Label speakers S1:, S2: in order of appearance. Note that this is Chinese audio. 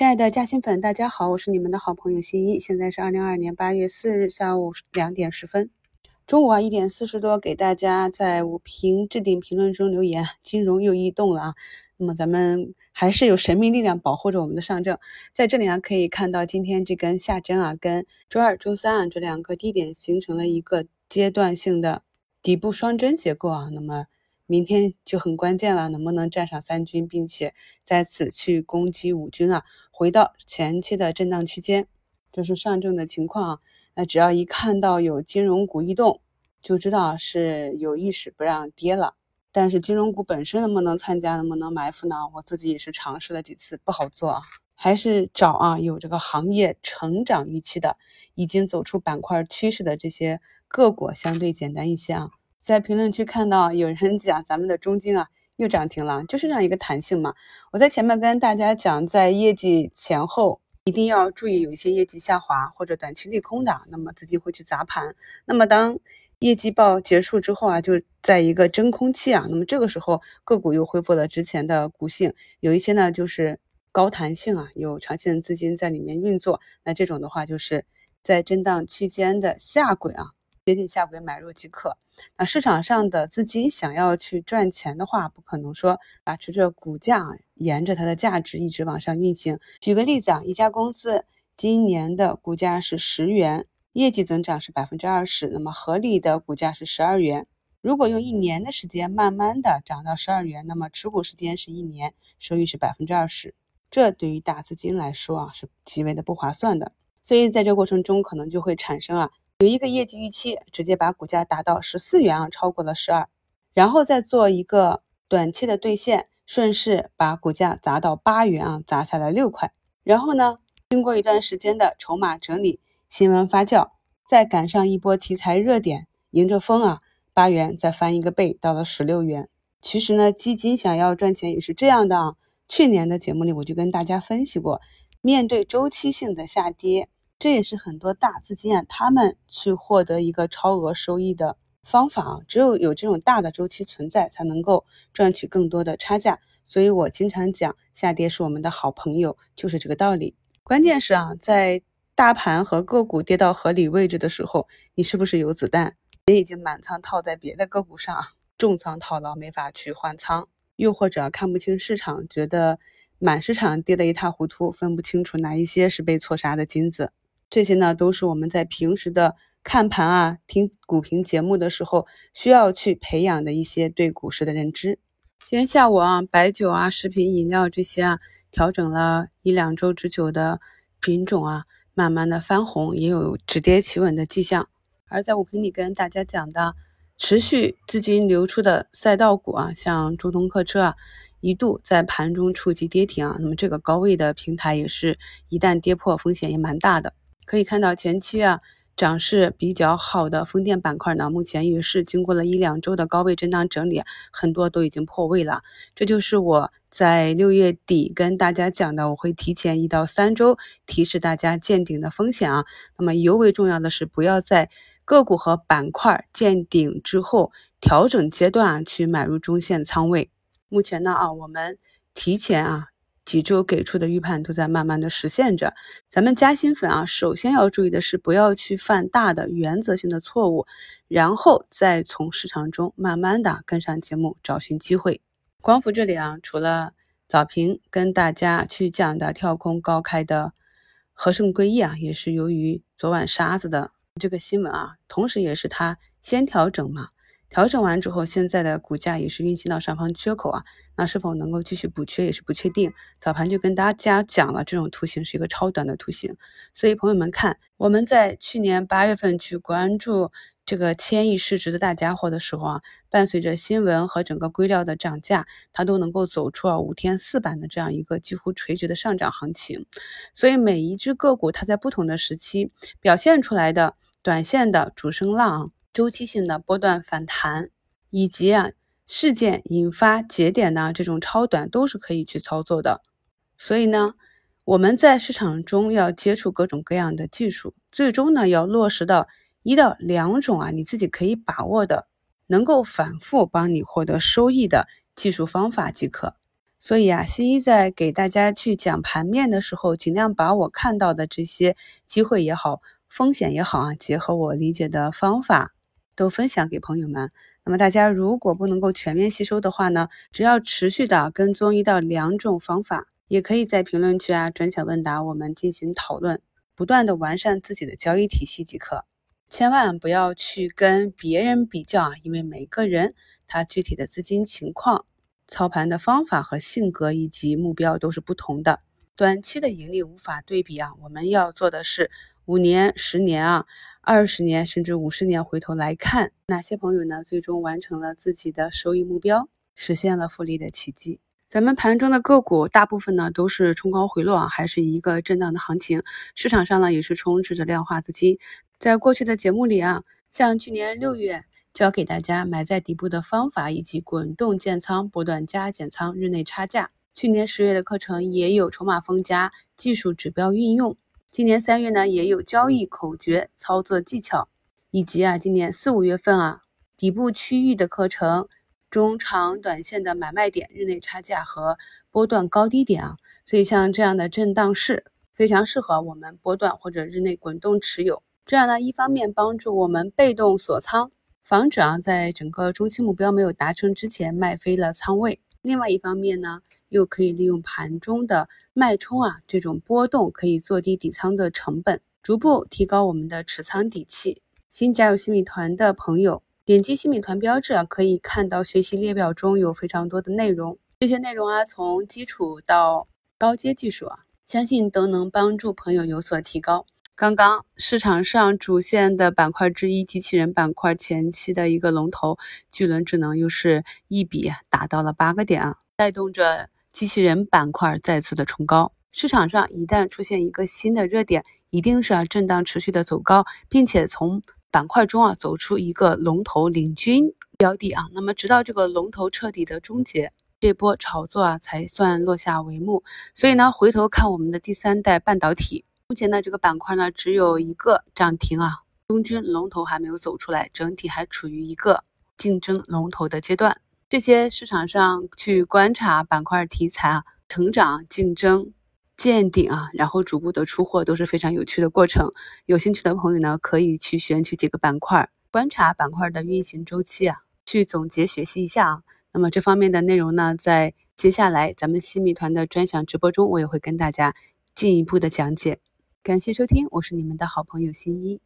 S1: 亲爱的嘉兴粉，大家好，我是你们的好朋友新一。现在是二零二二年八月四日下午两点十分，中午啊一点四十多，给大家在五评置顶评论中留言，金融又异动了啊。那么咱们还是有神秘力量保护着我们的上证，在这里啊可以看到今天这根下针啊，跟周二、周三啊这两个低点形成了一个阶段性的底部双针结构啊。那么明天就很关键了，能不能站上三军，并且在此去攻击五军啊？回到前期的震荡区间，这是上证的情况啊。那只要一看到有金融股异动，就知道是有意识不让跌了。但是金融股本身能不能参加，能不能埋伏呢？我自己也是尝试了几次，不好做啊。还是找啊有这个行业成长预期的，已经走出板块趋势的这些个股相对简单一些啊。在评论区看到有人讲咱们的中金啊又涨停了，就是这样一个弹性嘛。我在前面跟大家讲，在业绩前后一定要注意有一些业绩下滑或者短期利空的，那么资金会去砸盘。那么当业绩报结束之后啊，就在一个真空期啊，那么这个时候个股又恢复了之前的股性，有一些呢就是高弹性啊，有长线资金在里面运作，那这种的话就是在震荡区间的下轨啊。接近下轨买入即可。那市场上的资金想要去赚钱的话，不可能说把持着股价沿着它的价值一直往上运行。举个例子啊，一家公司今年的股价是十元，业绩增长是百分之二十，那么合理的股价是十二元。如果用一年的时间慢慢的涨到十二元，那么持股时间是一年，收益是百分之二十。这对于大资金来说啊，是极为的不划算的。所以在这过程中，可能就会产生啊。有一个业绩预期，直接把股价打到十四元啊，超过了十二，然后再做一个短期的兑现，顺势把股价砸到八元啊，砸下来六块。然后呢，经过一段时间的筹码整理、新闻发酵，再赶上一波题材热点，迎着风啊，八元再翻一个倍，到了十六元。其实呢，基金想要赚钱也是这样的啊。去年的节目里我就跟大家分析过，面对周期性的下跌。这也是很多大资金啊，他们去获得一个超额收益的方法啊。只有有这种大的周期存在，才能够赚取更多的差价。所以我经常讲，下跌是我们的好朋友，就是这个道理。关键是啊，在大盘和个股跌到合理位置的时候，你是不是有子弹？你已经满仓套在别的个股上，重仓套牢，没法去换仓，又或者看不清市场，觉得满市场跌得一塌糊涂，分不清楚哪一些是被错杀的金子。这些呢，都是我们在平时的看盘啊、听股评节目的时候需要去培养的一些对股市的认知。今天下午啊，白酒啊、食品饮料这些啊，调整了一两周之久的品种啊，慢慢的翻红，也有止跌企稳的迹象。而在五评里跟大家讲的，持续资金流出的赛道股啊，像中通客车啊，一度在盘中触及跌停啊，那么这个高位的平台也是一旦跌破，风险也蛮大的。可以看到前期啊涨势比较好的风电板块呢，目前也是经过了一两周的高位震荡整理，很多都已经破位了。这就是我在六月底跟大家讲的，我会提前一到三周提示大家见顶的风险啊。那么尤为重要的是，不要在个股和板块见顶之后调整阶段啊去买入中线仓位。目前呢啊，我们提前啊。几周给出的预判都在慢慢的实现着。咱们加薪粉啊，首先要注意的是不要去犯大的原则性的错误，然后再从市场中慢慢的跟上节目，找寻机会。光伏这里啊，除了早评跟大家去讲的跳空高开的和盛硅业啊，也是由于昨晚沙子的这个新闻啊，同时也是它先调整嘛。调整完之后，现在的股价也是运行到上方缺口啊，那是否能够继续补缺也是不确定。早盘就跟大家讲了，这种图形是一个超短的图形，所以朋友们看，我们在去年八月份去关注这个千亿市值的大家伙的时候啊，伴随着新闻和整个硅料的涨价，它都能够走出啊五天四板的这样一个几乎垂直的上涨行情。所以每一只个股它在不同的时期表现出来的短线的主升浪。周期性的波段反弹，以及啊事件引发节点呢这种超短，都是可以去操作的。所以呢，我们在市场中要接触各种各样的技术，最终呢要落实到一到两种啊你自己可以把握的，能够反复帮你获得收益的技术方法即可。所以啊，西医在给大家去讲盘面的时候，尽量把我看到的这些机会也好、风险也好啊，结合我理解的方法，都分享给朋友们。那么大家如果不能够全面吸收的话呢，只要持续的跟踪一到两种方法，也可以在评论区啊专享问答，我们进行讨论，不断的完善自己的交易体系即可。千万不要去跟别人比较啊，因为每个人他具体的资金情况。操盘的方法和性格以及目标都是不同的，短期的盈利无法对比啊。我们要做的是五年、十年啊、二十年甚至五十年回头来看，哪些朋友呢最终完成了自己的收益目标，实现了复利的奇迹。咱们盘中的个股大部分呢都是冲高回落啊，还是一个震荡的行情。市场上呢也是充斥着量化资金。在过去的节目里啊，像去年六月。教给大家买在底部的方法，以及滚动建仓、波段加减仓、日内差价。去年十月的课程也有筹码峰加、技术指标运用。今年三月呢，也有交易口诀、操作技巧，以及啊，今年四五月份啊，底部区域的课程、中长短线的买卖点、日内差价和波段高低点啊。所以像这样的震荡市，非常适合我们波段或者日内滚动持有。这样呢，一方面帮助我们被动锁仓。防止啊，在整个中期目标没有达成之前卖飞了仓位。另外一方面呢，又可以利用盘中的脉冲啊，这种波动可以做低底仓的成本，逐步提高我们的持仓底气。新加入新米团的朋友，点击新米团标志啊，可以看到学习列表中有非常多的内容。这些内容啊，从基础到高阶技术啊，相信都能帮助朋友有所提高。刚刚市场上主线的板块之一，机器人板块前期的一个龙头巨轮智能，又是一笔达到了八个点啊，带动着机器人板块再次的冲高。市场上一旦出现一个新的热点，一定是要震荡持续的走高，并且从板块中啊走出一个龙头领军标的啊，那么直到这个龙头彻底的终结，这波炒作啊才算落下帷幕。所以呢，回头看我们的第三代半导体。目前呢，这个板块呢只有一个涨停啊，中军龙头还没有走出来，整体还处于一个竞争龙头的阶段。这些市场上去观察板块题材啊，成长、竞争、见顶啊，然后逐步的出货都是非常有趣的过程。有兴趣的朋友呢，可以去选取几个板块，观察板块的运行周期啊，去总结学习一下啊。那么这方面的内容呢，在接下来咱们新米团的专享直播中，我也会跟大家进一步的讲解。感谢收听，我是你们的好朋友新一。